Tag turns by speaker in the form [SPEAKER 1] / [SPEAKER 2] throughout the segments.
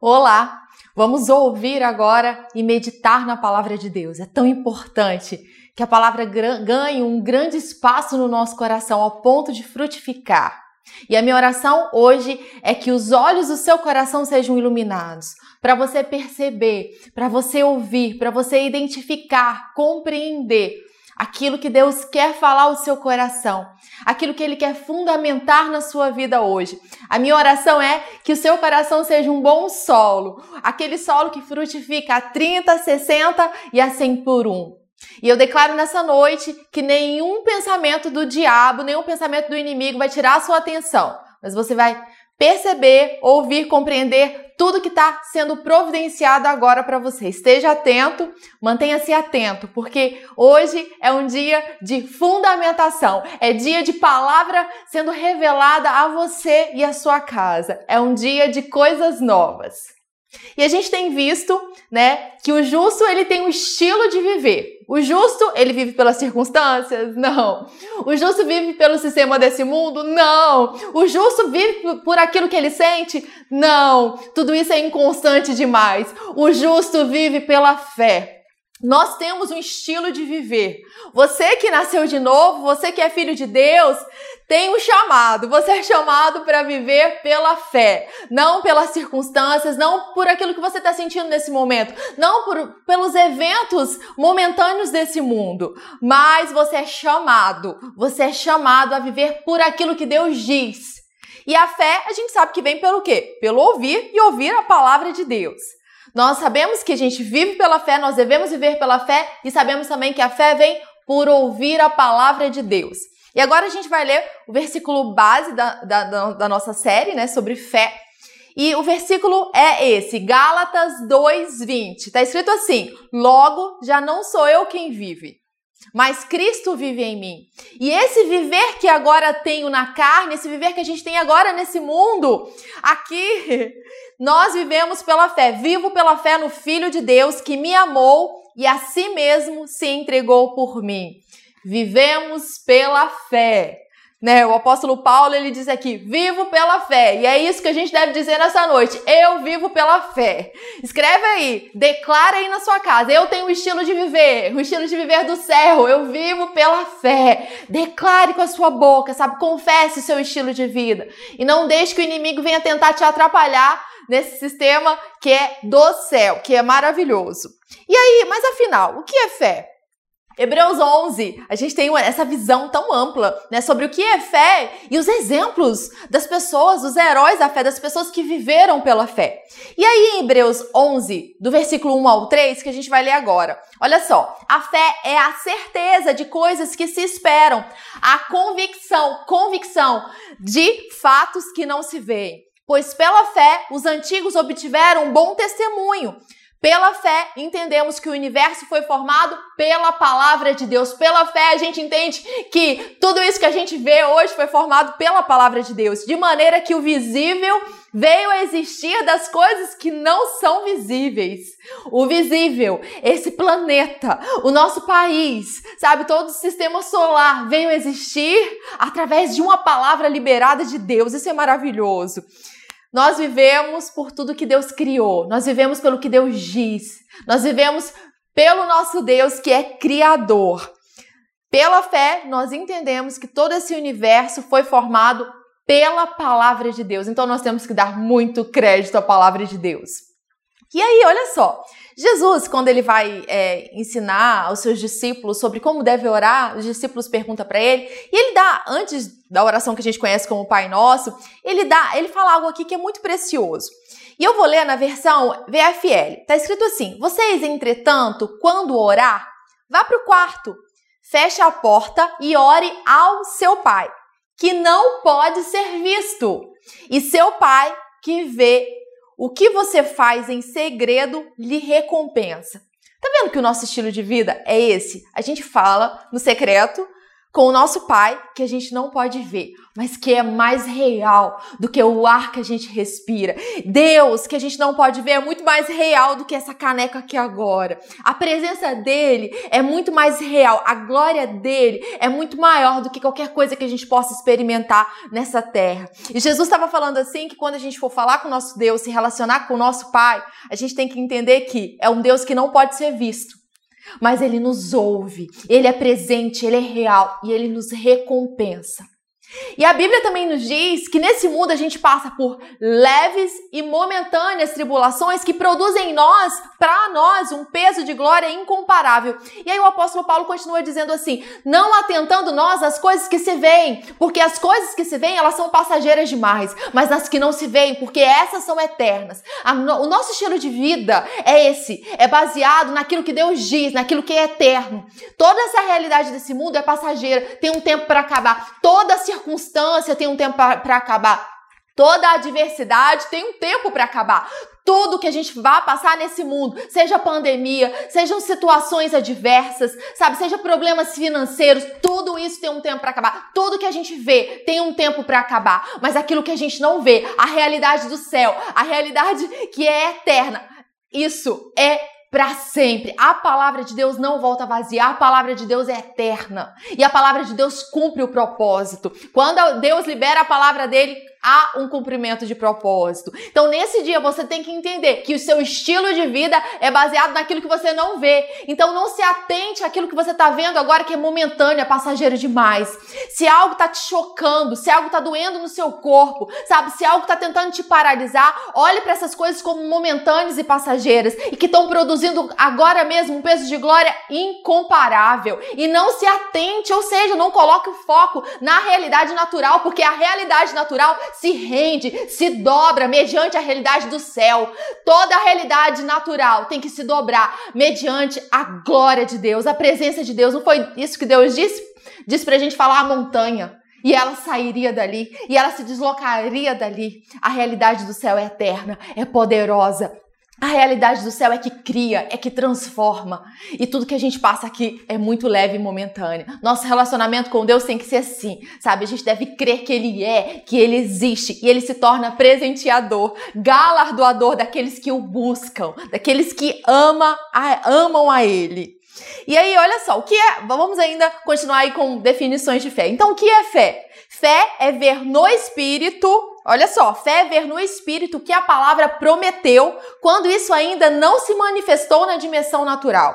[SPEAKER 1] Olá! Vamos ouvir agora e meditar na palavra de Deus. É tão importante que a palavra ganhe um grande espaço no nosso coração ao ponto de frutificar. E a minha oração hoje é que os olhos do seu coração sejam iluminados, para você perceber, para você ouvir, para você identificar, compreender aquilo que Deus quer falar ao seu coração, aquilo que Ele quer fundamentar na sua vida hoje. A minha oração é que o seu coração seja um bom solo, aquele solo que frutifica a 30, 60 e a 100 por um. E eu declaro nessa noite que nenhum pensamento do diabo, nenhum pensamento do inimigo vai tirar a sua atenção, mas você vai perceber, ouvir, compreender tudo que está sendo providenciado agora para você. Esteja atento, mantenha-se atento, porque hoje é um dia de fundamentação, é dia de palavra sendo revelada a você e a sua casa. É um dia de coisas novas. E a gente tem visto, né, que o justo ele tem um estilo de viver. O justo, ele vive pelas circunstâncias? Não. O justo vive pelo sistema desse mundo? Não. O justo vive por aquilo que ele sente? Não. Tudo isso é inconstante demais. O justo vive pela fé. Nós temos um estilo de viver. Você que nasceu de novo, você que é filho de Deus, tem um chamado. Você é chamado para viver pela fé, não pelas circunstâncias, não por aquilo que você está sentindo nesse momento, não por, pelos eventos momentâneos desse mundo, mas você é chamado. Você é chamado a viver por aquilo que Deus diz. E a fé, a gente sabe que vem pelo quê? Pelo ouvir e ouvir a palavra de Deus. Nós sabemos que a gente vive pela fé, nós devemos viver pela fé e sabemos também que a fé vem por ouvir a palavra de Deus. E agora a gente vai ler o versículo base da, da, da nossa série, né, sobre fé. E o versículo é esse, Gálatas 2:20. Está escrito assim: Logo já não sou eu quem vive, mas Cristo vive em mim. E esse viver que agora tenho na carne, esse viver que a gente tem agora nesse mundo, aqui, nós vivemos pela fé. Vivo pela fé no Filho de Deus que me amou e a si mesmo se entregou por mim. Vivemos pela fé. Né? O apóstolo Paulo ele diz aqui: vivo pela fé. E é isso que a gente deve dizer nessa noite. Eu vivo pela fé. Escreve aí, declara aí na sua casa. Eu tenho o estilo de viver, o estilo de viver do céu. Eu vivo pela fé. Declare com a sua boca, sabe? Confesse o seu estilo de vida. E não deixe que o inimigo venha tentar te atrapalhar nesse sistema que é do céu, que é maravilhoso. E aí, mas afinal, o que é fé? Hebreus 11, a gente tem essa visão tão ampla, né, sobre o que é fé e os exemplos das pessoas, dos heróis da fé, das pessoas que viveram pela fé. E aí em Hebreus 11, do versículo 1 ao 3, que a gente vai ler agora. Olha só, a fé é a certeza de coisas que se esperam, a convicção, convicção de fatos que não se veem. Pois pela fé os antigos obtiveram um bom testemunho. Pela fé, entendemos que o universo foi formado pela palavra de Deus. Pela fé, a gente entende que tudo isso que a gente vê hoje foi formado pela palavra de Deus, de maneira que o visível veio a existir das coisas que não são visíveis. O visível, esse planeta, o nosso país, sabe, todo o sistema solar veio a existir através de uma palavra liberada de Deus. Isso é maravilhoso. Nós vivemos por tudo que Deus criou, nós vivemos pelo que Deus diz, nós vivemos pelo nosso Deus que é criador. Pela fé, nós entendemos que todo esse universo foi formado pela palavra de Deus. Então nós temos que dar muito crédito à palavra de Deus. E aí, olha só, Jesus, quando ele vai é, ensinar aos seus discípulos sobre como deve orar, os discípulos perguntam para ele, e ele dá, antes da oração que a gente conhece como Pai Nosso, ele dá, ele fala algo aqui que é muito precioso. E eu vou ler na versão VFL. Tá escrito assim: Vocês, entretanto, quando orar, vá para o quarto, feche a porta e ore ao seu pai, que não pode ser visto, e seu pai que vê o que você faz em segredo lhe recompensa. Tá vendo que o nosso estilo de vida é esse? A gente fala no secreto, com o nosso Pai, que a gente não pode ver, mas que é mais real do que o ar que a gente respira. Deus, que a gente não pode ver, é muito mais real do que essa caneca aqui agora. A presença dele é muito mais real. A glória dele é muito maior do que qualquer coisa que a gente possa experimentar nessa terra. E Jesus estava falando assim que quando a gente for falar com o nosso Deus, se relacionar com o nosso Pai, a gente tem que entender que é um Deus que não pode ser visto mas ele nos ouve, ele é presente, ele é real e ele nos recompensa. E a Bíblia também nos diz que nesse mundo a gente passa por leves e momentâneas tribulações que produzem em nós, para nós, um peso de glória incomparável. E aí o apóstolo Paulo continua dizendo assim: não atentando nós às coisas que se veem, porque as coisas que se veem elas são passageiras demais, mas as que não se veem, porque essas são eternas. o nosso estilo de vida é esse, é baseado naquilo que Deus diz, naquilo que é eterno. Toda essa realidade desse mundo é passageira, tem um tempo para acabar. Toda a circunstância tem um tempo para acabar. Toda adversidade tem um tempo para acabar. Tudo que a gente vai passar nesse mundo, seja pandemia, sejam situações adversas, sabe, seja problemas financeiros, tudo isso tem um tempo para acabar. Tudo que a gente vê tem um tempo para acabar, mas aquilo que a gente não vê, a realidade do céu, a realidade que é eterna, isso é para sempre. A palavra de Deus não volta vazia, a palavra de Deus é eterna. E a palavra de Deus cumpre o propósito. Quando Deus libera a palavra dele, há um cumprimento de propósito. Então, nesse dia, você tem que entender que o seu estilo de vida é baseado naquilo que você não vê. Então, não se atente àquilo que você está vendo agora que é momentâneo, é passageiro demais. Se algo está te chocando, se algo está doendo no seu corpo, sabe? Se algo está tentando te paralisar, olhe para essas coisas como momentâneas e passageiras e que estão produzindo agora mesmo um peso de glória incomparável. E não se atente, ou seja, não coloque o foco na realidade natural, porque a realidade natural se rende, se dobra mediante a realidade do céu. Toda a realidade natural tem que se dobrar mediante a glória de Deus, a presença de Deus. Não foi isso que Deus disse? Disse pra gente falar a montanha. E ela sairia dali, e ela se deslocaria dali. A realidade do céu é eterna, é poderosa, a realidade do céu é que cria, é que transforma. E tudo que a gente passa aqui é muito leve e momentâneo. Nosso relacionamento com Deus tem que ser assim, sabe? A gente deve crer que Ele é, que Ele existe e Ele se torna presenteador, galardoador daqueles que o buscam, daqueles que ama, a, amam a Ele. E aí, olha só, o que é. Vamos ainda continuar aí com definições de fé. Então, o que é fé? Fé é ver no Espírito Olha só, fé é ver no Espírito que a palavra prometeu quando isso ainda não se manifestou na dimensão natural.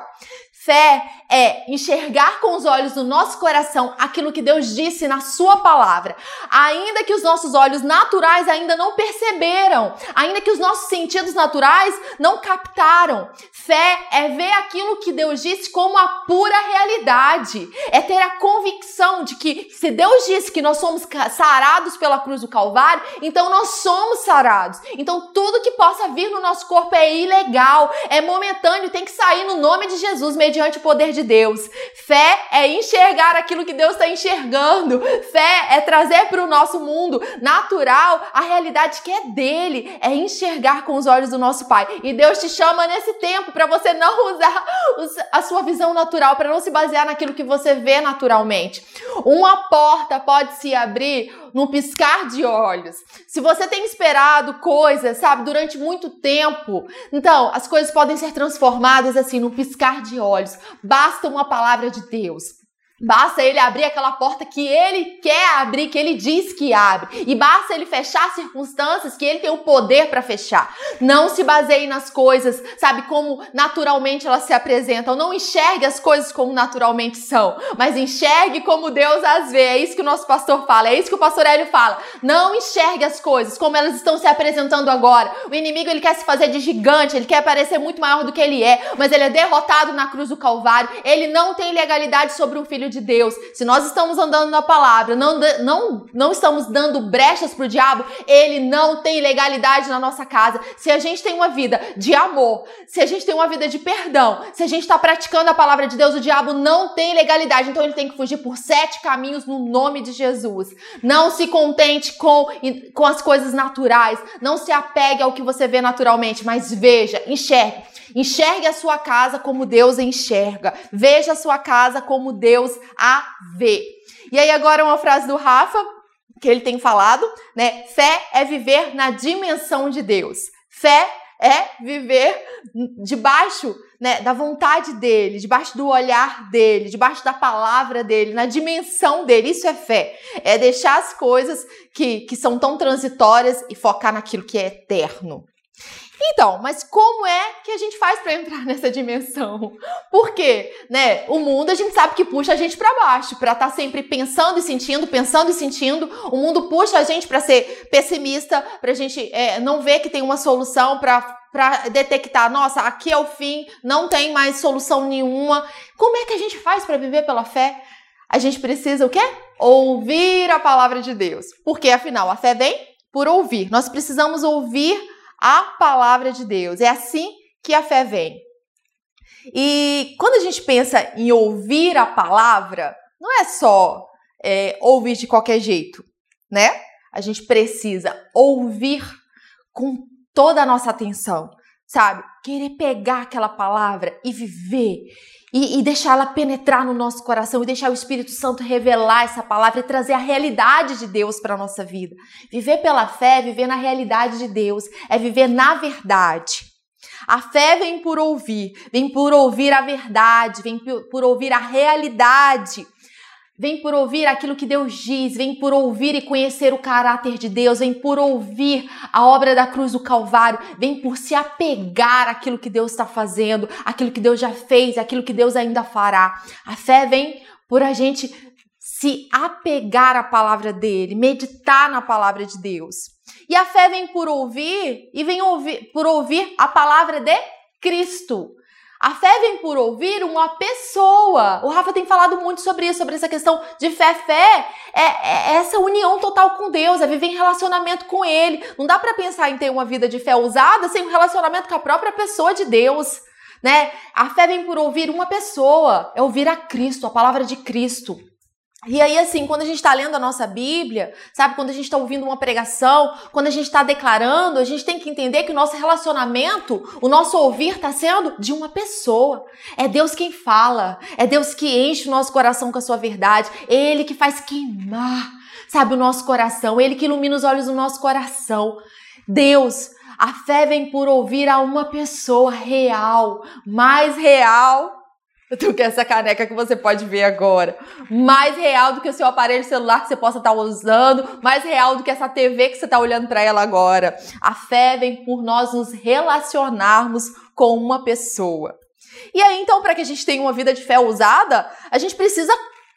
[SPEAKER 1] Fé é enxergar com os olhos do nosso coração aquilo que Deus disse na Sua palavra, ainda que os nossos olhos naturais ainda não perceberam, ainda que os nossos sentidos naturais não captaram. Fé é ver aquilo que Deus disse como a pura realidade, é ter a convicção de que se Deus disse que nós somos sarados pela cruz do Calvário, então nós somos sarados. Então tudo que possa vir no nosso corpo é ilegal, é momentâneo, tem que sair no nome de Jesus mediante o poder de Deus. Fé é enxergar aquilo que Deus está enxergando. Fé é trazer para o nosso mundo natural a realidade que é dele. É enxergar com os olhos do nosso Pai. E Deus te chama nesse tempo para você não usar a sua visão natural, para não se basear naquilo que você vê naturalmente. Uma porta pode se abrir num piscar de olhos. Se você tem esperado coisas, sabe, durante muito tempo, então as coisas podem ser transformadas assim num piscar de olhos. Basta uma palavra de Deus. Basta ele abrir aquela porta que ele quer abrir, que ele diz que abre. E basta ele fechar circunstâncias que ele tem o poder para fechar. Não se baseie nas coisas, sabe, como naturalmente elas se apresentam. Não enxergue as coisas como naturalmente são, mas enxergue como Deus as vê. É isso que o nosso pastor fala, é isso que o pastor Hélio fala. Não enxergue as coisas como elas estão se apresentando agora. O inimigo ele quer se fazer de gigante, ele quer parecer muito maior do que ele é, mas ele é derrotado na cruz do Calvário. Ele não tem legalidade sobre um filho de Deus, se nós estamos andando na palavra, não, não, não estamos dando brechas para o diabo, ele não tem legalidade na nossa casa. Se a gente tem uma vida de amor, se a gente tem uma vida de perdão, se a gente está praticando a palavra de Deus, o diabo não tem legalidade. Então ele tem que fugir por sete caminhos no nome de Jesus. Não se contente com, com as coisas naturais. Não se apegue ao que você vê naturalmente, mas veja, enxergue. Enxergue a sua casa como Deus enxerga. Veja a sua casa como Deus a ver. E aí agora uma frase do Rafa que ele tem falado, né? Fé é viver na dimensão de Deus. Fé é viver debaixo né, da vontade dele, debaixo do olhar dele, debaixo da palavra dele, na dimensão dele. Isso é fé. É deixar as coisas que, que são tão transitórias e focar naquilo que é eterno. Então, mas como é que a gente faz para entrar nessa dimensão? Porque, né, o mundo a gente sabe que puxa a gente para baixo, para estar tá sempre pensando e sentindo, pensando e sentindo. O mundo puxa a gente para ser pessimista, para a gente é, não ver que tem uma solução, para para detectar, nossa, aqui é o fim, não tem mais solução nenhuma. Como é que a gente faz para viver pela fé? A gente precisa o quê? Ouvir a palavra de Deus. Porque afinal, a fé vem por ouvir. Nós precisamos ouvir a palavra de Deus. É assim que a fé vem. E quando a gente pensa em ouvir a palavra, não é só é, ouvir de qualquer jeito, né? A gente precisa ouvir com toda a nossa atenção, sabe? Querer pegar aquela palavra e viver e, e deixá-la penetrar no nosso coração e deixar o Espírito Santo revelar essa palavra e trazer a realidade de Deus para a nossa vida. Viver pela fé é viver na realidade de Deus, é viver na verdade. A fé vem por ouvir, vem por ouvir a verdade, vem por ouvir a realidade Vem por ouvir aquilo que Deus diz, vem por ouvir e conhecer o caráter de Deus, vem por ouvir a obra da cruz do Calvário, vem por se apegar àquilo que Deus está fazendo, aquilo que Deus já fez, aquilo que Deus ainda fará. A fé vem por a gente se apegar à palavra dele, meditar na palavra de Deus. E a fé vem por ouvir e vem ouvir, por ouvir a palavra de Cristo. A fé vem por ouvir uma pessoa. O Rafa tem falado muito sobre isso, sobre essa questão de fé. Fé é, é essa união total com Deus, é viver em relacionamento com Ele. Não dá para pensar em ter uma vida de fé usada sem um relacionamento com a própria pessoa de Deus. Né? A fé vem por ouvir uma pessoa, é ouvir a Cristo, a palavra de Cristo. E aí, assim, quando a gente está lendo a nossa Bíblia, sabe, quando a gente está ouvindo uma pregação, quando a gente está declarando, a gente tem que entender que o nosso relacionamento, o nosso ouvir está sendo de uma pessoa. É Deus quem fala, é Deus que enche o nosso coração com a sua verdade, Ele que faz queimar, sabe, o nosso coração, Ele que ilumina os olhos do nosso coração. Deus, a fé vem por ouvir a uma pessoa real, mais real do que essa caneca que você pode ver agora. Mais real do que o seu aparelho celular que você possa estar usando, mais real do que essa TV que você está olhando para ela agora. A fé vem por nós nos relacionarmos com uma pessoa. E aí, então, para que a gente tenha uma vida de fé usada, a gente precisa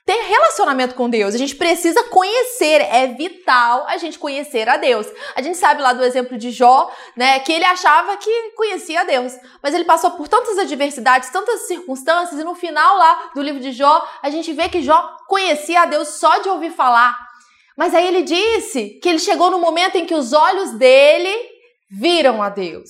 [SPEAKER 1] ter relacionamento com Deus. A gente precisa conhecer, é vital a gente conhecer a Deus. A gente sabe lá do exemplo de Jó, né, que ele achava que conhecia a Deus, mas ele passou por tantas adversidades, tantas circunstâncias e no final lá do livro de Jó, a gente vê que Jó conhecia a Deus só de ouvir falar. Mas aí ele disse que ele chegou no momento em que os olhos dele viram a Deus.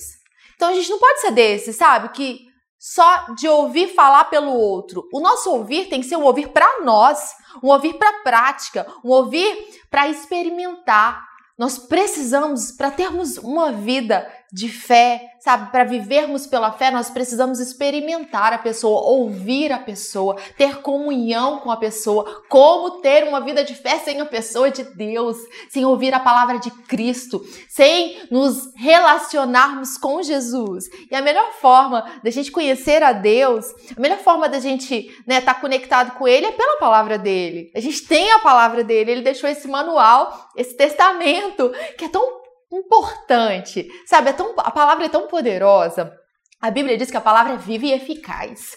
[SPEAKER 1] Então a gente não pode ser desse, sabe? Que só de ouvir falar pelo outro. O nosso ouvir tem que ser um ouvir para nós, um ouvir para prática, um ouvir para experimentar. Nós precisamos, para termos uma vida de fé, sabe? Para vivermos pela fé, nós precisamos experimentar a pessoa, ouvir a pessoa, ter comunhão com a pessoa. Como ter uma vida de fé sem a pessoa de Deus, sem ouvir a palavra de Cristo, sem nos relacionarmos com Jesus. E a melhor forma da gente conhecer a Deus, a melhor forma da gente estar né, tá conectado com Ele é pela palavra dele. A gente tem a palavra dele, ele deixou esse manual, esse testamento, que é tão importante. Sabe, é tão, a palavra é tão poderosa. A Bíblia diz que a palavra é viva e eficaz.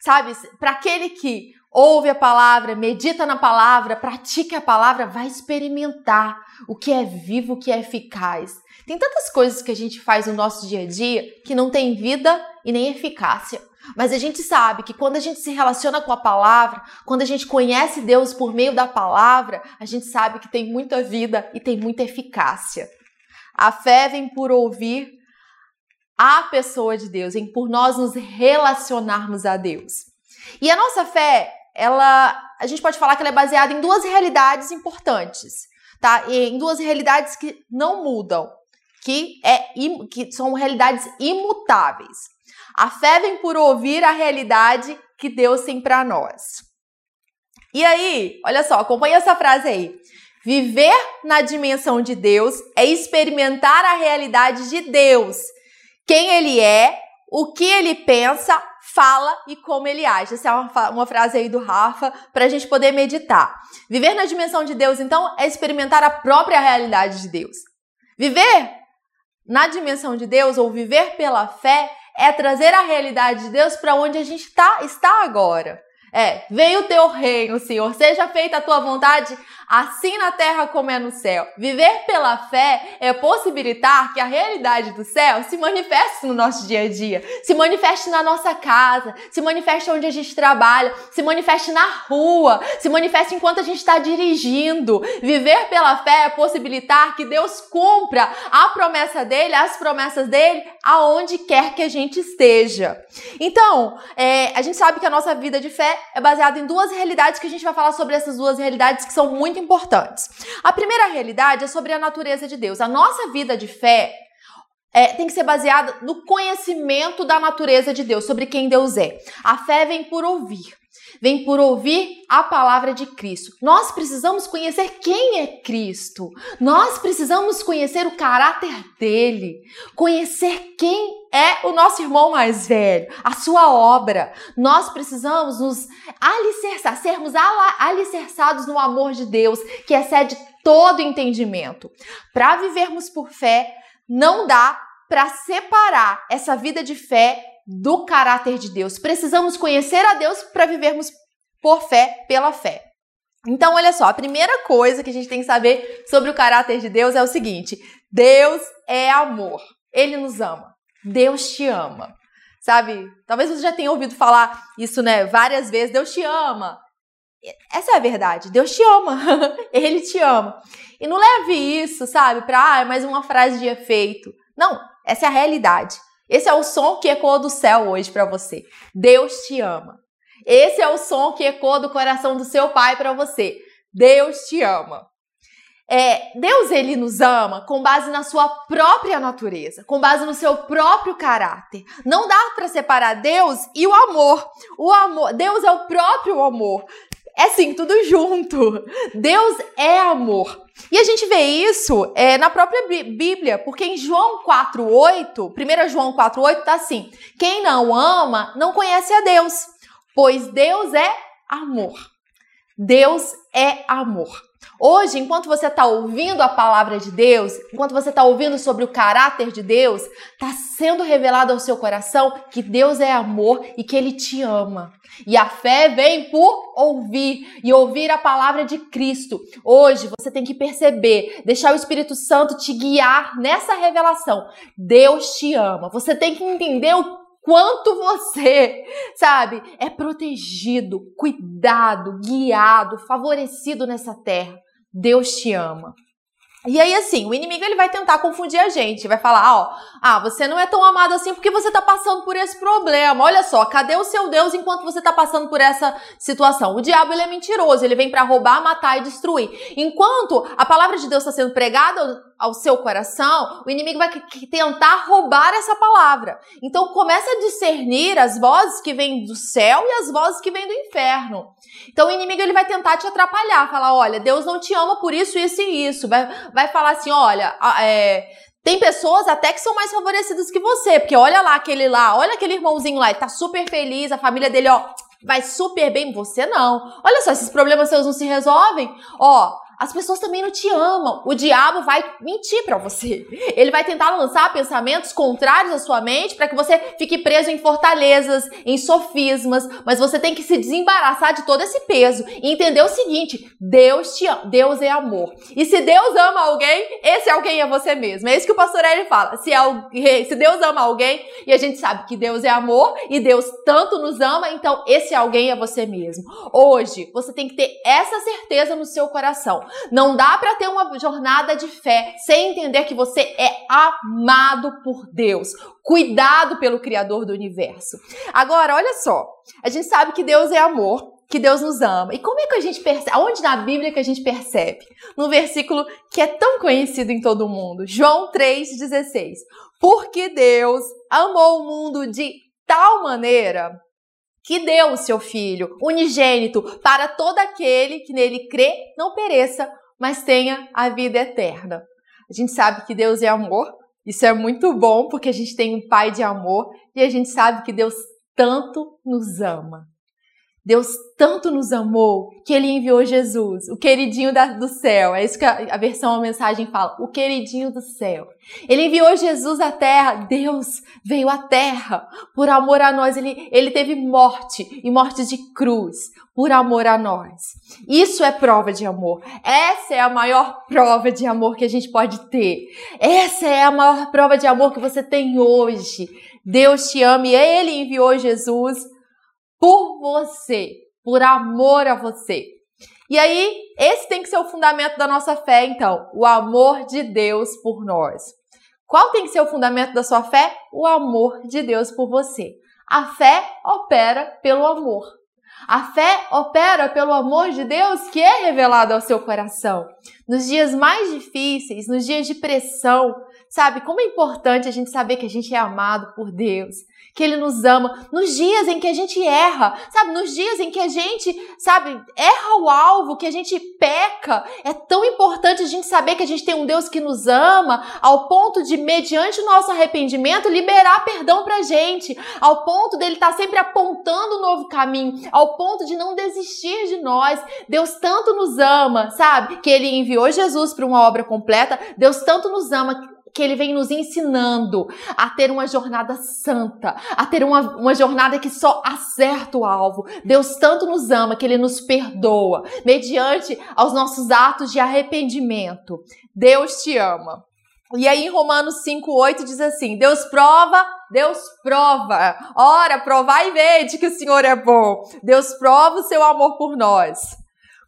[SPEAKER 1] Sabe, para aquele que ouve a palavra, medita na palavra, pratica a palavra, vai experimentar o que é vivo, o que é eficaz. Tem tantas coisas que a gente faz no nosso dia a dia que não tem vida e nem eficácia. Mas a gente sabe que quando a gente se relaciona com a palavra, quando a gente conhece Deus por meio da palavra, a gente sabe que tem muita vida e tem muita eficácia. A fé vem por ouvir a pessoa de Deus, vem por nós nos relacionarmos a Deus. E a nossa fé, ela, a gente pode falar que ela é baseada em duas realidades importantes, tá? Em duas realidades que não mudam, que, é, que são realidades imutáveis. A fé vem por ouvir a realidade que Deus tem para nós. E aí, olha só, acompanha essa frase aí. Viver na dimensão de Deus é experimentar a realidade de Deus, quem ele é, o que ele pensa, fala e como ele age. Essa é uma, uma frase aí do Rafa para a gente poder meditar. Viver na dimensão de Deus, então, é experimentar a própria realidade de Deus. Viver na dimensão de Deus ou viver pela fé é trazer a realidade de Deus para onde a gente tá, está agora. É, venha o teu reino, Senhor, seja feita a tua vontade, assim na terra como é no céu. Viver pela fé é possibilitar que a realidade do céu se manifeste no nosso dia a dia, se manifeste na nossa casa, se manifeste onde a gente trabalha, se manifeste na rua, se manifeste enquanto a gente está dirigindo. Viver pela fé é possibilitar que Deus cumpra a promessa dele, as promessas dele, aonde quer que a gente esteja. Então, é, a gente sabe que a nossa vida de fé é baseada em duas realidades que a gente vai falar sobre essas duas realidades que são muito importantes. A primeira realidade é sobre a natureza de Deus. A nossa vida de fé é, tem que ser baseada no conhecimento da natureza de Deus, sobre quem Deus é. A fé vem por ouvir vem por ouvir a palavra de Cristo. Nós precisamos conhecer quem é Cristo. Nós precisamos conhecer o caráter dele, conhecer quem é o nosso irmão mais velho, a sua obra. Nós precisamos nos alicerçar, sermos alicerçados no amor de Deus, que excede todo entendimento. Para vivermos por fé, não dá para separar essa vida de fé do caráter de Deus. Precisamos conhecer a Deus para vivermos por fé, pela fé. Então, olha só, a primeira coisa que a gente tem que saber sobre o caráter de Deus é o seguinte: Deus é amor. Ele nos ama. Deus te ama. Sabe? Talvez você já tenha ouvido falar isso, né, várias vezes. Deus te ama. Essa é a verdade. Deus te ama. Ele te ama. E não leve isso, sabe, para ah, mais uma frase de efeito. Não, essa é a realidade. Esse é o som que ecoa do céu hoje para você. Deus te ama. Esse é o som que ecoa do coração do seu pai para você. Deus te ama. É, Deus ele nos ama com base na sua própria natureza, com base no seu próprio caráter. Não dá para separar Deus e o amor. O amor, Deus é o próprio amor. É sim, tudo junto. Deus é amor. E a gente vê isso é, na própria Bíblia, porque em João 4,8, 1 João 4,8 tá assim: quem não ama não conhece a Deus, pois Deus é amor. Deus é amor. Hoje, enquanto você está ouvindo a palavra de Deus, enquanto você está ouvindo sobre o caráter de Deus, está sendo revelado ao seu coração que Deus é amor e que Ele te ama. E a fé vem por ouvir e ouvir a palavra de Cristo. Hoje você tem que perceber, deixar o Espírito Santo te guiar nessa revelação. Deus te ama. Você tem que entender o quanto você, sabe, é protegido, cuidado, guiado, favorecido nessa terra. Deus te ama. E aí, assim, o inimigo ele vai tentar confundir a gente, vai falar, ó, ah, você não é tão amado assim porque você tá passando por esse problema. Olha só, cadê o seu Deus enquanto você tá passando por essa situação? O diabo ele é mentiroso, ele vem para roubar, matar e destruir. Enquanto a palavra de Deus está sendo pregada ao seu coração, o inimigo vai tentar roubar essa palavra. Então começa a discernir as vozes que vêm do céu e as vozes que vêm do inferno. Então o inimigo ele vai tentar te atrapalhar, falar, olha, Deus não te ama por isso, isso e isso. Vai, vai falar assim, olha, é, tem pessoas até que são mais favorecidas que você, porque olha lá aquele lá, olha aquele irmãozinho lá, ele tá super feliz, a família dele, ó, vai super bem, você não. Olha só, esses problemas seus não se resolvem, ó, as pessoas também não te amam. O diabo vai mentir para você. Ele vai tentar lançar pensamentos contrários à sua mente para que você fique preso em fortalezas, em sofismas, mas você tem que se desembaraçar de todo esse peso e entender o seguinte: Deus te ama, Deus é amor. E se Deus ama alguém, esse alguém é você mesmo. É isso que o pastor Eli fala. Se, alguém, se Deus ama alguém, e a gente sabe que Deus é amor e Deus tanto nos ama, então esse alguém é você mesmo. Hoje, você tem que ter essa certeza no seu coração. Não dá para ter uma jornada de fé sem entender que você é amado por Deus, cuidado pelo Criador do universo. Agora, olha só, a gente sabe que Deus é amor, que Deus nos ama. E como é que a gente percebe? Onde na Bíblia que a gente percebe? No versículo que é tão conhecido em todo mundo, João 3,16. Porque Deus amou o mundo de tal maneira que deu o seu Filho unigênito para todo aquele que nele crê não pereça, mas tenha a vida eterna. A gente sabe que Deus é amor, isso é muito bom porque a gente tem um Pai de amor e a gente sabe que Deus tanto nos ama. Deus tanto nos amou que ele enviou Jesus, o queridinho da, do céu. É isso que a, a versão, a mensagem fala, o queridinho do céu. Ele enviou Jesus à terra. Deus veio à terra por amor a nós. Ele, ele teve morte e morte de cruz por amor a nós. Isso é prova de amor. Essa é a maior prova de amor que a gente pode ter. Essa é a maior prova de amor que você tem hoje. Deus te ama e ele enviou Jesus por você, por amor a você. E aí, esse tem que ser o fundamento da nossa fé, então, o amor de Deus por nós. Qual tem que ser o fundamento da sua fé? O amor de Deus por você. A fé opera pelo amor. A fé opera pelo amor de Deus que é revelado ao seu coração. Nos dias mais difíceis, nos dias de pressão, sabe como é importante a gente saber que a gente é amado por Deus, que Ele nos ama, nos dias em que a gente erra, sabe? Nos dias em que a gente, sabe, erra o alvo, que a gente peca. É tão importante a gente saber que a gente tem um Deus que nos ama, ao ponto de, mediante o nosso arrependimento, liberar perdão pra gente, ao ponto dele estar tá sempre apontando um novo caminho, ao ponto de não desistir de nós. Deus tanto nos ama, sabe? Que Ele enviou Jesus para uma obra completa. Deus tanto nos ama que ele vem nos ensinando a ter uma jornada santa, a ter uma, uma jornada que só acerta o alvo. Deus tanto nos ama que ele nos perdoa, mediante aos nossos atos de arrependimento. Deus te ama. E aí em Romanos 5:8 diz assim: Deus prova, Deus prova. Ora, provai e vede que o Senhor é bom. Deus prova o seu amor por nós.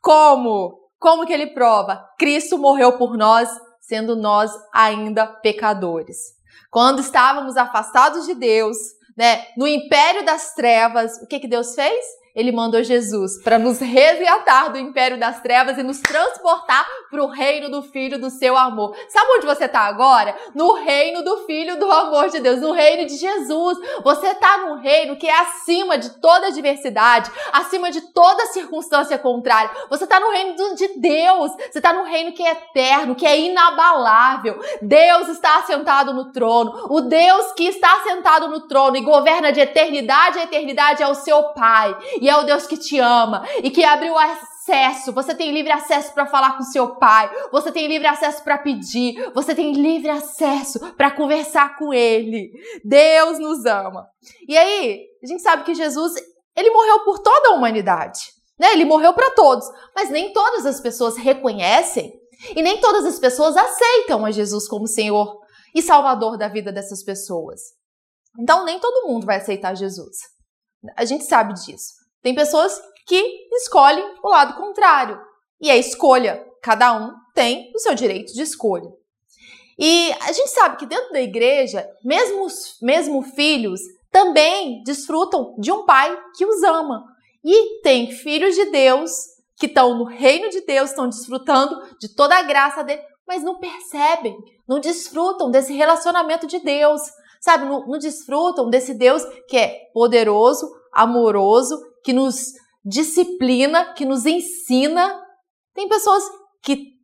[SPEAKER 1] Como? Como que ele prova? Cristo morreu por nós sendo nós ainda pecadores. Quando estávamos afastados de Deus, né, no império das trevas, o que que Deus fez? Ele mandou Jesus para nos resgatar do império das trevas e nos transportar para o reino do Filho do seu amor. Sabe onde você está agora? No reino do Filho do amor de Deus, no reino de Jesus. Você está num reino que é acima de toda adversidade, acima de toda circunstância contrária. Você está no reino de Deus. Você está no reino que é eterno, que é inabalável. Deus está assentado no trono. O Deus que está assentado no trono e governa de eternidade a eternidade é o seu Pai e é o Deus que te ama e que abriu acesso. Você tem livre acesso para falar com seu pai, você tem livre acesso para pedir, você tem livre acesso para conversar com ele. Deus nos ama. E aí, a gente sabe que Jesus, ele morreu por toda a humanidade, né? Ele morreu para todos, mas nem todas as pessoas reconhecem e nem todas as pessoas aceitam a Jesus como Senhor e Salvador da vida dessas pessoas. Então, nem todo mundo vai aceitar Jesus. A gente sabe disso. Tem pessoas que escolhem o lado contrário. E é escolha. Cada um tem o seu direito de escolha. E a gente sabe que dentro da igreja, mesmo, mesmo filhos também desfrutam de um pai que os ama. E tem filhos de Deus que estão no reino de Deus, estão desfrutando de toda a graça dele, mas não percebem, não desfrutam desse relacionamento de Deus, sabe? Não, não desfrutam desse Deus que é poderoso, amoroso que nos disciplina, que nos ensina. Tem pessoas que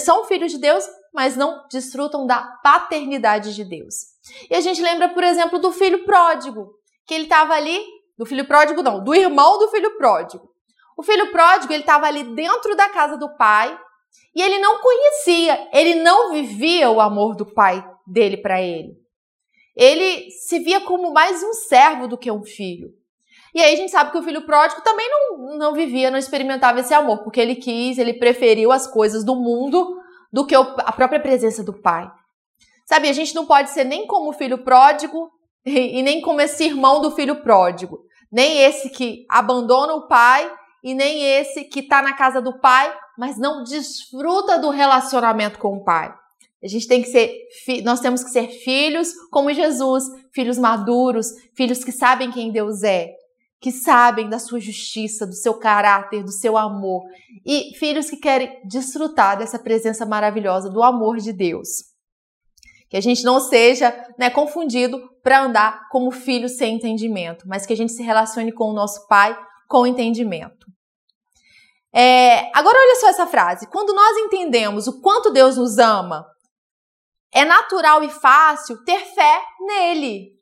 [SPEAKER 1] são filhos de Deus, mas não desfrutam da paternidade de Deus. E a gente lembra, por exemplo, do filho pródigo, que ele estava ali, do filho pródigo não, do irmão do filho pródigo. O filho pródigo, ele estava ali dentro da casa do pai e ele não conhecia, ele não vivia o amor do pai dele para ele. Ele se via como mais um servo do que um filho. E aí a gente sabe que o filho pródigo também não, não vivia, não experimentava esse amor, porque ele quis, ele preferiu as coisas do mundo do que a própria presença do pai. Sabe, a gente não pode ser nem como o filho pródigo e, e nem como esse irmão do filho pródigo. Nem esse que abandona o pai e nem esse que está na casa do pai, mas não desfruta do relacionamento com o pai. A gente tem que ser, nós temos que ser filhos como Jesus, filhos maduros, filhos que sabem quem Deus é, que sabem da sua justiça, do seu caráter, do seu amor, e filhos que querem desfrutar dessa presença maravilhosa do amor de Deus. Que a gente não seja né, confundido para andar como filho sem entendimento, mas que a gente se relacione com o nosso Pai com entendimento. É, agora olha só essa frase. Quando nós entendemos o quanto Deus nos ama, é natural e fácil ter fé nele,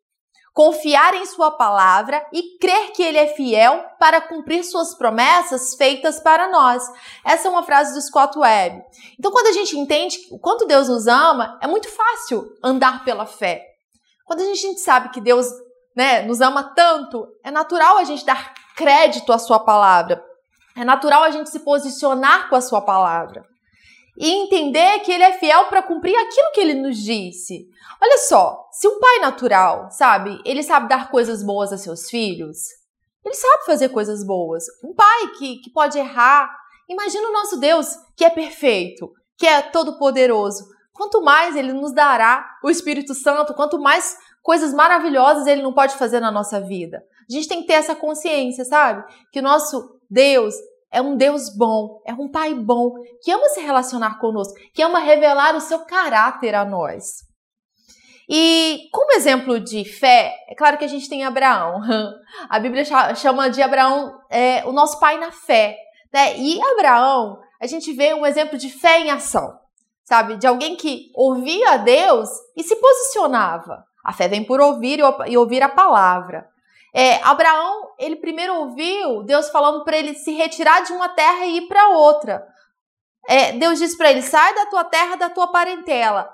[SPEAKER 1] confiar em Sua palavra e crer que Ele é fiel para cumprir Suas promessas feitas para nós. Essa é uma frase do Scott Webb. Então, quando a gente entende o quanto Deus nos ama, é muito fácil andar pela fé. Quando a gente sabe que Deus né, nos ama tanto, é natural a gente dar crédito à Sua palavra. É natural a gente se posicionar com a Sua palavra e entender que ele é fiel para cumprir aquilo que ele nos disse. Olha só, se um pai natural, sabe, ele sabe dar coisas boas a seus filhos, ele sabe fazer coisas boas. Um pai que, que pode errar, imagina o nosso Deus que é perfeito, que é todo-poderoso. Quanto mais ele nos dará o Espírito Santo, quanto mais coisas maravilhosas ele não pode fazer na nossa vida. A gente tem que ter essa consciência, sabe? Que o nosso Deus, é um Deus bom, é um Pai bom, que ama se relacionar conosco, que ama revelar o seu caráter a nós. E como exemplo de fé, é claro que a gente tem Abraão. A Bíblia chama de Abraão é, o nosso pai na fé. Né? E Abraão, a gente vê um exemplo de fé em ação, sabe? De alguém que ouvia a Deus e se posicionava. A fé vem por ouvir e ouvir a palavra. É, Abraão, ele primeiro ouviu Deus falando para ele se retirar de uma terra e ir para outra. É, Deus disse para ele: sai da tua terra, da tua parentela.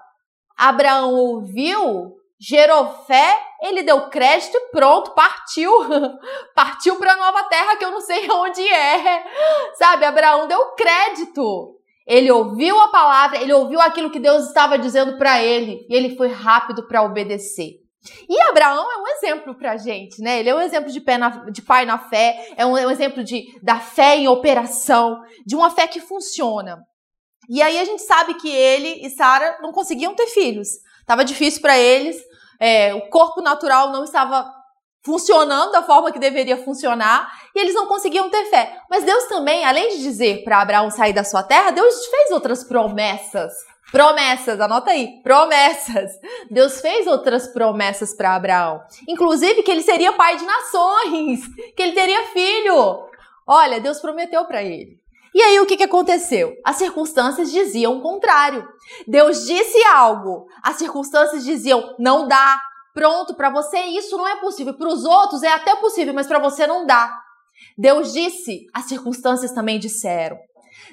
[SPEAKER 1] Abraão ouviu, gerou fé, ele deu crédito e pronto, partiu. partiu para a nova terra que eu não sei onde é. Sabe, Abraão deu crédito. Ele ouviu a palavra, ele ouviu aquilo que Deus estava dizendo para ele e ele foi rápido para obedecer. E Abraão é um exemplo para a gente, né? Ele é um exemplo de, na, de pai na fé, é um, é um exemplo de, da fé em operação, de uma fé que funciona. E aí a gente sabe que ele e Sara não conseguiam ter filhos. Tava difícil para eles, é, o corpo natural não estava funcionando da forma que deveria funcionar e eles não conseguiam ter fé. Mas Deus também, além de dizer para Abraão sair da sua terra, Deus fez outras promessas Promessas, anota aí, promessas. Deus fez outras promessas para Abraão, inclusive que ele seria pai de nações, que ele teria filho. Olha, Deus prometeu para ele. E aí o que, que aconteceu? As circunstâncias diziam o contrário. Deus disse algo, as circunstâncias diziam não dá. Pronto, para você isso não é possível. Para os outros é até possível, mas para você não dá. Deus disse, as circunstâncias também disseram.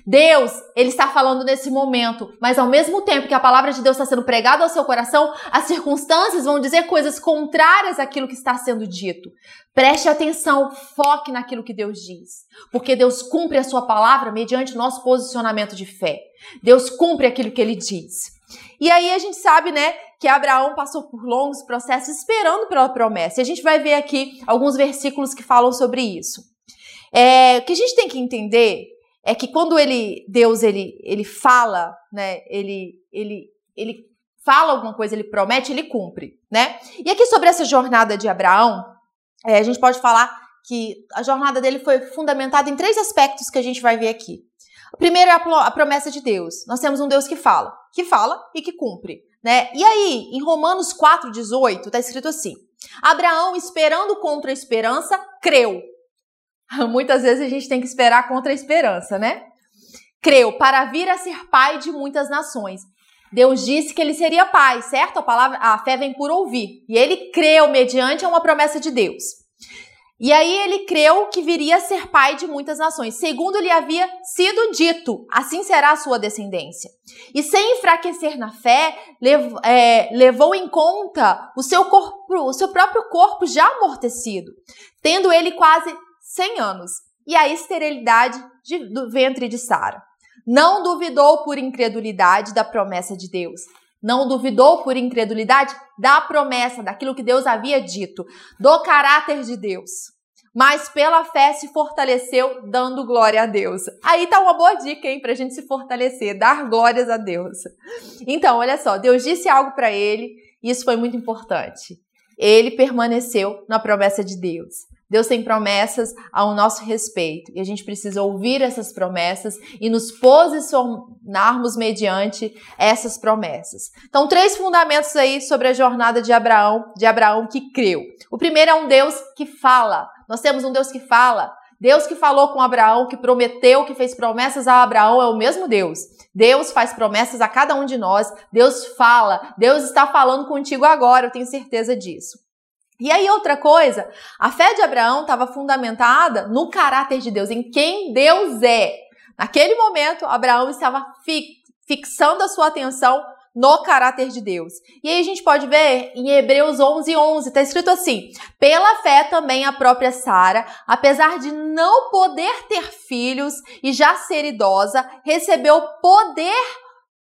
[SPEAKER 1] Deus, ele está falando nesse momento, mas ao mesmo tempo que a palavra de Deus está sendo pregada ao seu coração, as circunstâncias vão dizer coisas contrárias àquilo que está sendo dito. Preste atenção, foque naquilo que Deus diz, porque Deus cumpre a sua palavra mediante o nosso posicionamento de fé. Deus cumpre aquilo que ele diz. E aí a gente sabe, né, que Abraão passou por longos processos esperando pela promessa. E a gente vai ver aqui alguns versículos que falam sobre isso. É, o que a gente tem que entender é que quando ele Deus ele ele fala, né? Ele ele ele fala alguma coisa, ele promete, ele cumpre, né? E aqui sobre essa jornada de Abraão, é, a gente pode falar que a jornada dele foi fundamentada em três aspectos que a gente vai ver aqui. O primeiro é a, promessa de Deus. Nós temos um Deus que fala, que fala e que cumpre, né? E aí, em Romanos 4:18, está escrito assim: Abraão, esperando contra a esperança, creu Muitas vezes a gente tem que esperar contra a esperança, né? Creu para vir a ser pai de muitas nações. Deus disse que ele seria pai, certo? A palavra, a fé vem por ouvir. E ele creu mediante uma promessa de Deus. E aí ele creu que viria a ser pai de muitas nações, segundo lhe havia sido dito, assim será a sua descendência. E sem enfraquecer na fé, é, levou em conta o seu corpo, o seu próprio corpo já amortecido, tendo ele quase 100 anos, e a esterilidade de, do ventre de Sara. Não duvidou por incredulidade da promessa de Deus. Não duvidou por incredulidade da promessa, daquilo que Deus havia dito, do caráter de Deus. Mas pela fé se fortaleceu, dando glória a Deus. Aí tá uma boa dica, hein, pra gente se fortalecer, dar glórias a Deus. Então, olha só, Deus disse algo para ele, e isso foi muito importante. Ele permaneceu na promessa de Deus. Deus tem promessas ao nosso respeito e a gente precisa ouvir essas promessas e nos posicionarmos mediante essas promessas. Então, três fundamentos aí sobre a jornada de Abraão, de Abraão que creu. O primeiro é um Deus que fala. Nós temos um Deus que fala. Deus que falou com Abraão, que prometeu, que fez promessas a Abraão, é o mesmo Deus. Deus faz promessas a cada um de nós. Deus fala. Deus está falando contigo agora, eu tenho certeza disso. E aí, outra coisa, a fé de Abraão estava fundamentada no caráter de Deus, em quem Deus é. Naquele momento, Abraão estava fixando a sua atenção no caráter de Deus. E aí a gente pode ver em Hebreus 11, 11, está escrito assim: Pela fé também a própria Sara, apesar de não poder ter filhos e já ser idosa, recebeu poder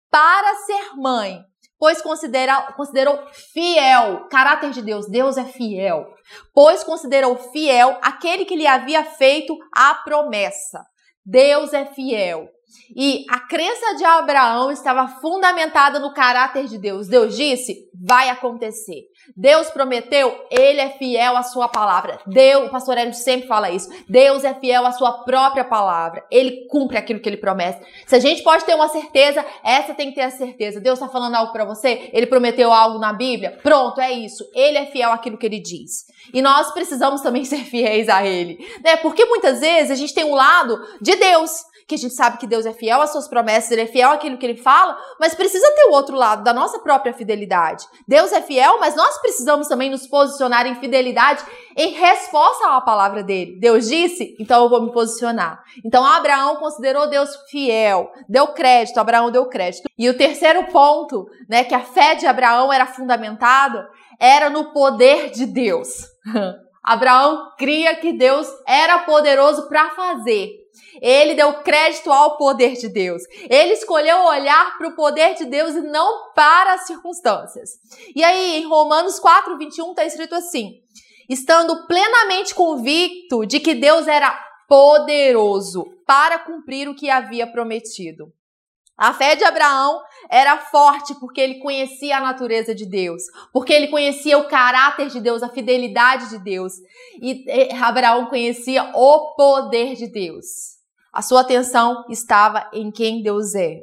[SPEAKER 1] para ser mãe pois considera, considerou fiel, caráter de Deus, Deus é fiel, pois considerou fiel aquele que lhe havia feito a promessa. Deus é fiel. E a crença de Abraão estava fundamentada no caráter de Deus. Deus disse: vai acontecer. Deus prometeu, ele é fiel à sua palavra. Deus, o pastor Hélio sempre fala isso. Deus é fiel à sua própria palavra. Ele cumpre aquilo que ele promete. Se a gente pode ter uma certeza, essa tem que ter a certeza. Deus está falando algo para você? Ele prometeu algo na Bíblia? Pronto, é isso. Ele é fiel àquilo que ele diz. E nós precisamos também ser fiéis a ele, né? Porque muitas vezes a gente tem um lado de Deus que a gente sabe que Deus é fiel às suas promessas, ele é fiel àquilo que ele fala, mas precisa ter o outro lado da nossa própria fidelidade. Deus é fiel, mas nós precisamos também nos posicionar em fidelidade em resposta à palavra dele. Deus disse, então eu vou me posicionar. Então Abraão considerou Deus fiel, deu crédito, Abraão deu crédito. E o terceiro ponto, né, que a fé de Abraão era fundamentada, era no poder de Deus. Abraão cria que Deus era poderoso para fazer. Ele deu crédito ao poder de Deus. Ele escolheu olhar para o poder de Deus e não para as circunstâncias. E aí, em Romanos 4, 21, está escrito assim: estando plenamente convicto de que Deus era poderoso para cumprir o que havia prometido. A fé de Abraão era forte porque ele conhecia a natureza de Deus, porque ele conhecia o caráter de Deus, a fidelidade de Deus. E Abraão conhecia o poder de Deus. A sua atenção estava em quem Deus é.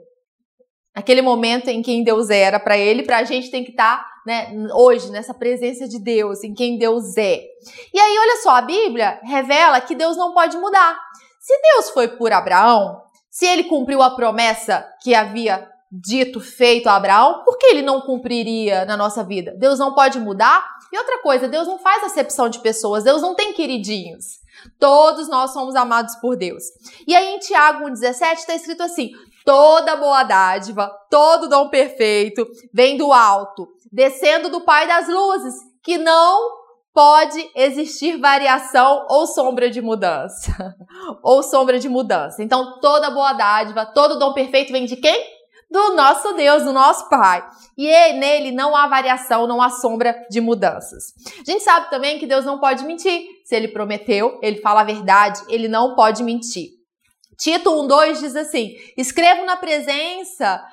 [SPEAKER 1] Aquele momento em quem Deus era para ele, para a gente tem que estar, tá, né, hoje, nessa presença de Deus, em quem Deus é. E aí, olha só, a Bíblia revela que Deus não pode mudar. Se Deus foi por Abraão, se ele cumpriu a promessa que havia dito, feito a Abraão, por que ele não cumpriria na nossa vida? Deus não pode mudar? E outra coisa, Deus não faz acepção de pessoas, Deus não tem queridinhos. Todos nós somos amados por Deus. E aí em Tiago 1,17 está escrito assim: toda boa dádiva, todo dom perfeito vem do alto, descendo do Pai das luzes, que não pode existir variação ou sombra de mudança. ou sombra de mudança. Então, toda boa dádiva, todo dom perfeito vem de quem? do nosso Deus, do nosso Pai. E nele não há variação, não há sombra de mudanças. A gente sabe também que Deus não pode mentir. Se ele prometeu, ele fala a verdade, ele não pode mentir. Tito 1,2 diz assim: escrevo na presença,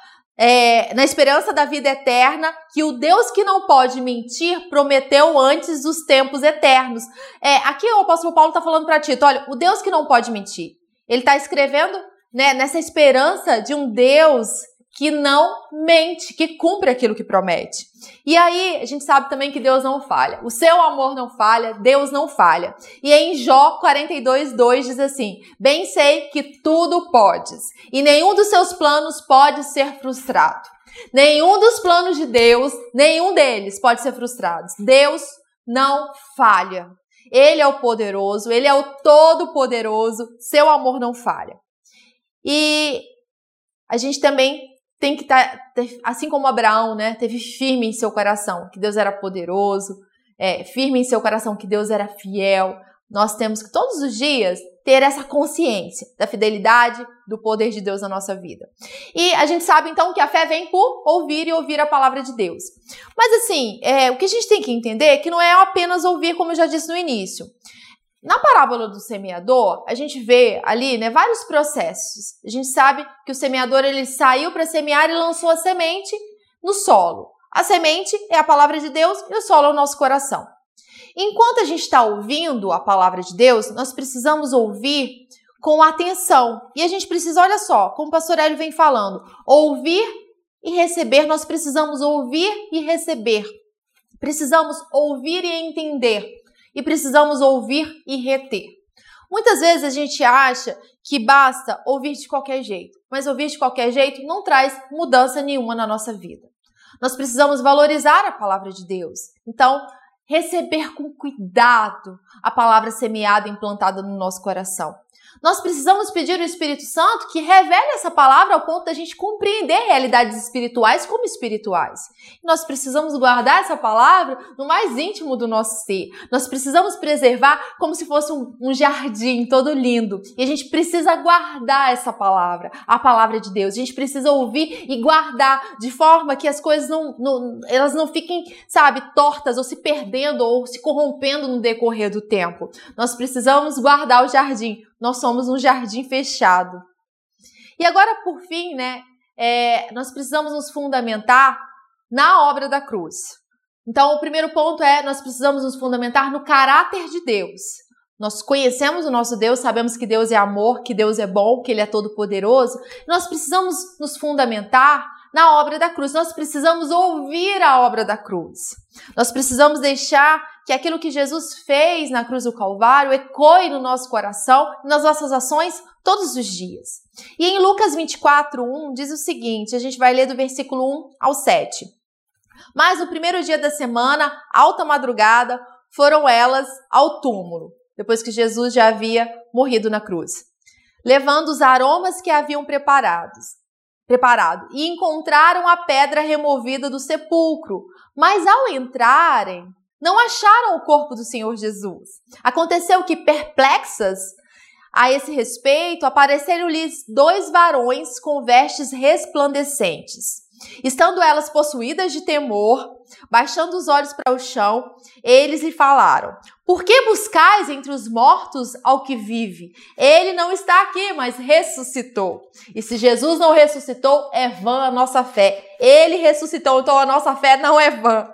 [SPEAKER 1] é, na esperança da vida eterna, que o Deus que não pode mentir prometeu antes dos tempos eternos. É, aqui o apóstolo Paulo está falando para Tito: olha, o Deus que não pode mentir. Ele está escrevendo né, nessa esperança de um Deus que não mente, que cumpre aquilo que promete. E aí, a gente sabe também que Deus não falha. O seu amor não falha, Deus não falha. E em Jó 42, 2 diz assim: Bem sei que tudo podes, e nenhum dos seus planos pode ser frustrado. Nenhum dos planos de Deus, nenhum deles pode ser frustrado. Deus não falha. Ele é o poderoso, ele é o todo-poderoso, seu amor não falha. E a gente também tem que estar, tá, assim como Abraão, né, teve firme em seu coração que Deus era poderoso, é, firme em seu coração que Deus era fiel. Nós temos que todos os dias ter essa consciência da fidelidade, do poder de Deus na nossa vida. E a gente sabe então que a fé vem por ouvir e ouvir a palavra de Deus. Mas assim, é, o que a gente tem que entender é que não é apenas ouvir, como eu já disse no início. Na parábola do semeador, a gente vê ali, né, vários processos. A gente sabe que o semeador ele saiu para semear e lançou a semente no solo. A semente é a palavra de Deus e o solo é o nosso coração. Enquanto a gente está ouvindo a palavra de Deus, nós precisamos ouvir com atenção. E a gente precisa, olha só, como o pastor Hélio vem falando, ouvir e receber, nós precisamos ouvir e receber. Precisamos ouvir e entender. E precisamos ouvir e reter. Muitas vezes a gente acha que basta ouvir de qualquer jeito, mas ouvir de qualquer jeito não traz mudança nenhuma na nossa vida. Nós precisamos valorizar a palavra de Deus. Então, receber com cuidado a palavra semeada e implantada no nosso coração. Nós precisamos pedir ao Espírito Santo que revele essa palavra ao ponto da gente compreender realidades espirituais como espirituais. Nós precisamos guardar essa palavra no mais íntimo do nosso ser. Nós precisamos preservar como se fosse um, um jardim todo lindo. E a gente precisa guardar essa palavra, a palavra de Deus. A gente precisa ouvir e guardar de forma que as coisas não, não elas não fiquem, sabe, tortas ou se perdendo ou se corrompendo no decorrer do tempo. Nós precisamos guardar o jardim nós somos um jardim fechado. E agora, por fim, né, é, nós precisamos nos fundamentar na obra da cruz. Então, o primeiro ponto é nós precisamos nos fundamentar no caráter de Deus. Nós conhecemos o nosso Deus, sabemos que Deus é amor, que Deus é bom, que Ele é todo-poderoso. Nós precisamos nos fundamentar na obra da cruz. Nós precisamos ouvir a obra da cruz. Nós precisamos deixar que aquilo que Jesus fez na cruz do Calvário ecoe no nosso coração e nas nossas ações todos os dias. E em Lucas 24, 1 diz o seguinte: a gente vai ler do versículo 1 ao 7. Mas no primeiro dia da semana, alta madrugada, foram elas ao túmulo, depois que Jesus já havia morrido na cruz, levando os aromas que haviam preparados preparado e encontraram a pedra removida do sepulcro. Mas ao entrarem, não acharam o corpo do Senhor Jesus. Aconteceu que, perplexas a esse respeito, apareceram-lhes dois varões com vestes resplandecentes. Estando elas possuídas de temor, baixando os olhos para o chão, eles lhe falaram: Por que buscais entre os mortos ao que vive? Ele não está aqui, mas ressuscitou. E se Jesus não ressuscitou, é vã a nossa fé. Ele ressuscitou, então a nossa fé não é vã.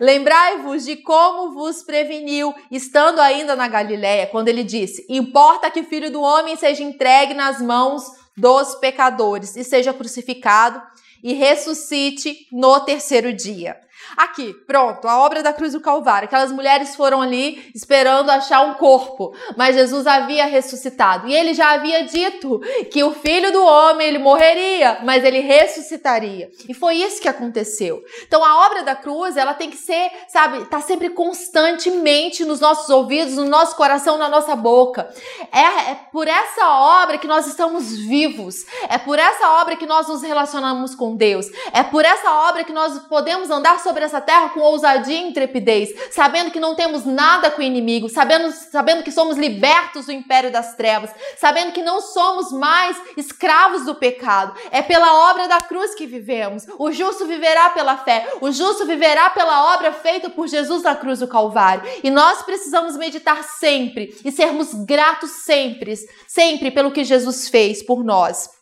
[SPEAKER 1] Lembrai-vos de como vos preveniu, estando ainda na Galiléia, quando ele disse: Importa que o filho do homem seja entregue nas mãos dos pecadores e seja crucificado e ressuscite no terceiro dia. Aqui, pronto, a obra da cruz do Calvário. Aquelas mulheres foram ali esperando achar um corpo, mas Jesus havia ressuscitado. E ele já havia dito que o filho do homem ele morreria, mas ele ressuscitaria. E foi isso que aconteceu. Então a obra da cruz, ela tem que ser, sabe, tá sempre constantemente nos nossos ouvidos, no nosso coração, na nossa boca. É, é por essa obra que nós estamos vivos. É por essa obra que nós nos relacionamos com Deus. É por essa obra que nós podemos andar sobre essa terra com ousadia e intrepidez, sabendo que não temos nada com o inimigo, sabendo, sabendo que somos libertos do império das trevas, sabendo que não somos mais escravos do pecado. É pela obra da cruz que vivemos. O justo viverá pela fé, o justo viverá pela obra feita por Jesus na cruz do Calvário. E nós precisamos meditar sempre e sermos gratos sempre, sempre pelo que Jesus fez por nós.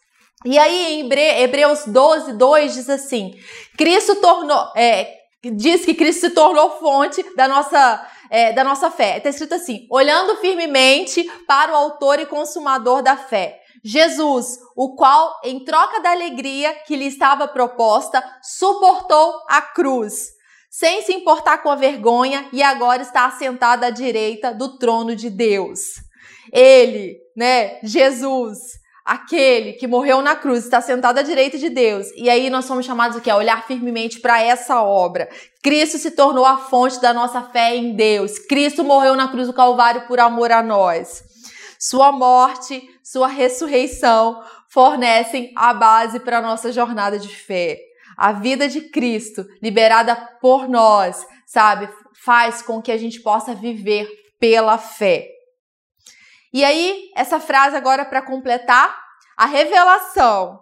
[SPEAKER 1] E aí, em Hebreus 12, 2 diz assim: Cristo tornou, é, diz que Cristo se tornou fonte da nossa, é, da nossa fé. Está escrito assim: olhando firmemente para o autor e consumador da fé. Jesus, o qual, em troca da alegria que lhe estava proposta, suportou a cruz, sem se importar com a vergonha, e agora está assentado à direita do trono de Deus. Ele, né, Jesus, aquele que morreu na cruz, está sentado à direita de Deus. E aí nós somos chamados o quê? A olhar firmemente para essa obra. Cristo se tornou a fonte da nossa fé em Deus. Cristo morreu na cruz do Calvário por amor a nós. Sua morte, sua ressurreição fornecem a base para a nossa jornada de fé. A vida de Cristo, liberada por nós, sabe, faz com que a gente possa viver pela fé. E aí, essa frase agora para completar, a revelação,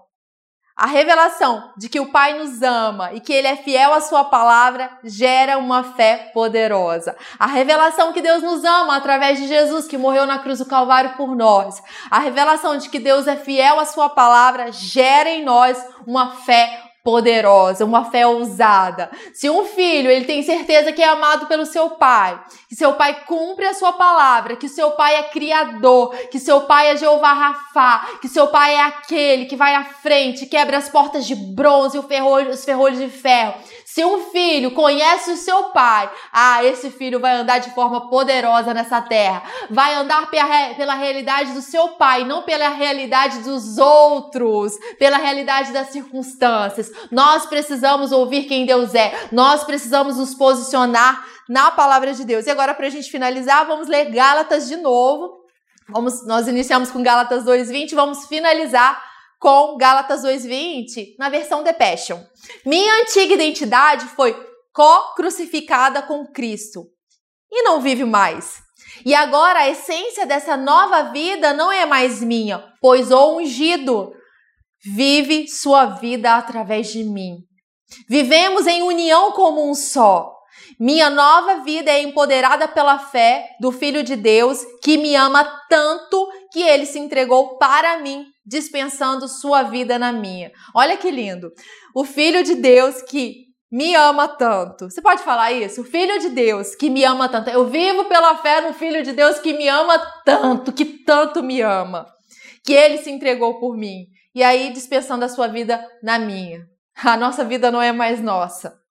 [SPEAKER 1] a revelação de que o Pai nos ama e que Ele é fiel à Sua palavra gera uma fé poderosa. A revelação que Deus nos ama através de Jesus que morreu na cruz do Calvário por nós. A revelação de que Deus é fiel à Sua palavra gera em nós uma fé poderosa, uma fé ousada. Se um filho, ele tem certeza que é amado pelo seu pai, que seu pai cumpre a sua palavra, que seu pai é criador, que seu pai é Jeová Rafá, que seu pai é aquele que vai à frente, quebra as portas de bronze e os ferrolhos de ferro. Se um filho conhece o seu pai, ah, esse filho vai andar de forma poderosa nessa terra. Vai andar pela realidade do seu pai, não pela realidade dos outros, pela realidade das circunstâncias. Nós precisamos ouvir quem Deus é. Nós precisamos nos posicionar na palavra de Deus. E agora, para a gente finalizar, vamos ler Gálatas de novo. Vamos, nós iniciamos com Gálatas 2,20, vamos finalizar com Gálatas 2:20 na versão The Passion. Minha antiga identidade foi co-crucificada com Cristo e não vive mais. E agora a essência dessa nova vida não é mais minha, pois o ungido vive sua vida através de mim. Vivemos em união como um só. Minha nova vida é empoderada pela fé do Filho de Deus que me ama tanto que ele se entregou para mim dispensando sua vida na minha. Olha que lindo. O Filho de Deus que me ama tanto. Você pode falar isso? O Filho de Deus que me ama tanto. Eu vivo pela fé no Filho de Deus que me ama tanto, que tanto me ama, que ele se entregou por mim. E aí, dispensando a sua vida na minha. A nossa vida não é mais nossa.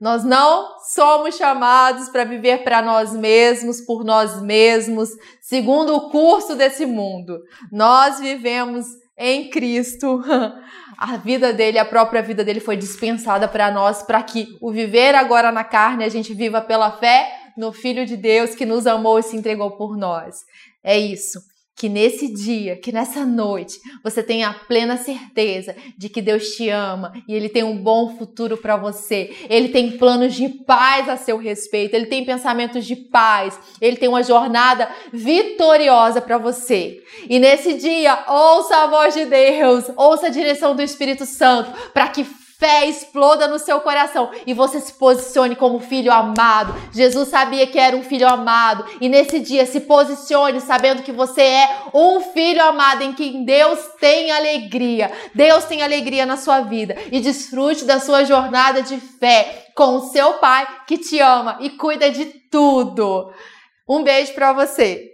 [SPEAKER 1] Nós não somos chamados para viver para nós mesmos, por nós mesmos, segundo o curso desse mundo. Nós vivemos em Cristo. A vida dele, a própria vida dele foi dispensada para nós, para que o viver agora na carne a gente viva pela fé no Filho de Deus que nos amou e se entregou por nós. É isso que nesse dia, que nessa noite, você tenha a plena certeza de que Deus te ama e Ele tem um bom futuro para você. Ele tem planos de paz a seu respeito, Ele tem pensamentos de paz, Ele tem uma jornada vitoriosa para você. E nesse dia, ouça a voz de Deus, ouça a direção do Espírito Santo, para que fé exploda no seu coração e você se posicione como filho amado. Jesus sabia que era um filho amado e nesse dia se posicione sabendo que você é um filho amado em quem Deus tem alegria. Deus tem alegria na sua vida e desfrute da sua jornada de fé com o seu pai que te ama e cuida de tudo. Um beijo para você.